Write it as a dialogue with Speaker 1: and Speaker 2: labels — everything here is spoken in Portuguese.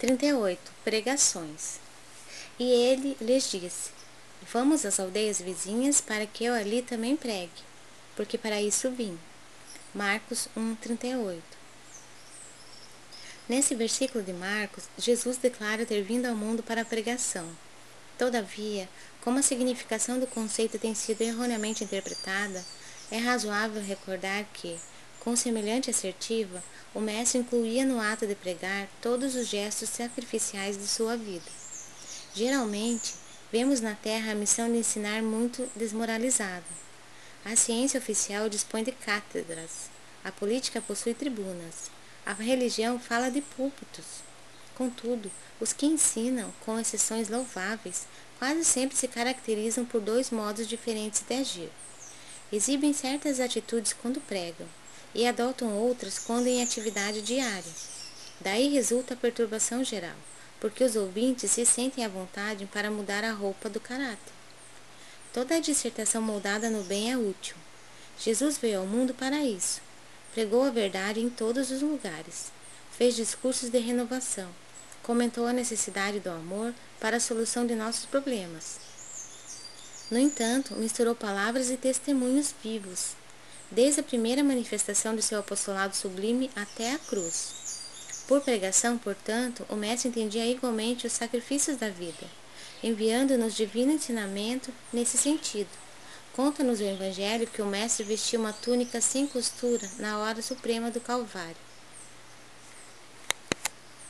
Speaker 1: 38. Pregações. E ele lhes disse: Vamos às aldeias vizinhas para que eu ali também pregue, porque para isso vim. Marcos 1:38. Nesse versículo de Marcos, Jesus declara ter vindo ao mundo para a pregação. Todavia, como a significação do conceito tem sido erroneamente interpretada, é razoável recordar que, com semelhante assertiva, o mestre incluía no ato de pregar todos os gestos sacrificiais de sua vida. Geralmente, vemos na Terra a missão de ensinar muito desmoralizada. A ciência oficial dispõe de cátedras, a política possui tribunas, a religião fala de púlpitos. Contudo, os que ensinam, com exceções louváveis, quase sempre se caracterizam por dois modos diferentes de agir. Exibem certas atitudes quando pregam, e adotam outras quando em atividade diária. Daí resulta a perturbação geral, porque os ouvintes se sentem à vontade para mudar a roupa do caráter. Toda a dissertação moldada no bem é útil. Jesus veio ao mundo para isso. Pregou a verdade em todos os lugares. Fez discursos de renovação. Comentou a necessidade do amor para a solução de nossos problemas. No entanto, misturou palavras e testemunhos vivos, desde a primeira manifestação de seu apostolado sublime até a cruz. Por pregação, portanto, o Mestre entendia igualmente os sacrifícios da vida, enviando-nos divino ensinamento nesse sentido. Conta-nos o Evangelho que o Mestre vestiu uma túnica sem costura na hora suprema do Calvário.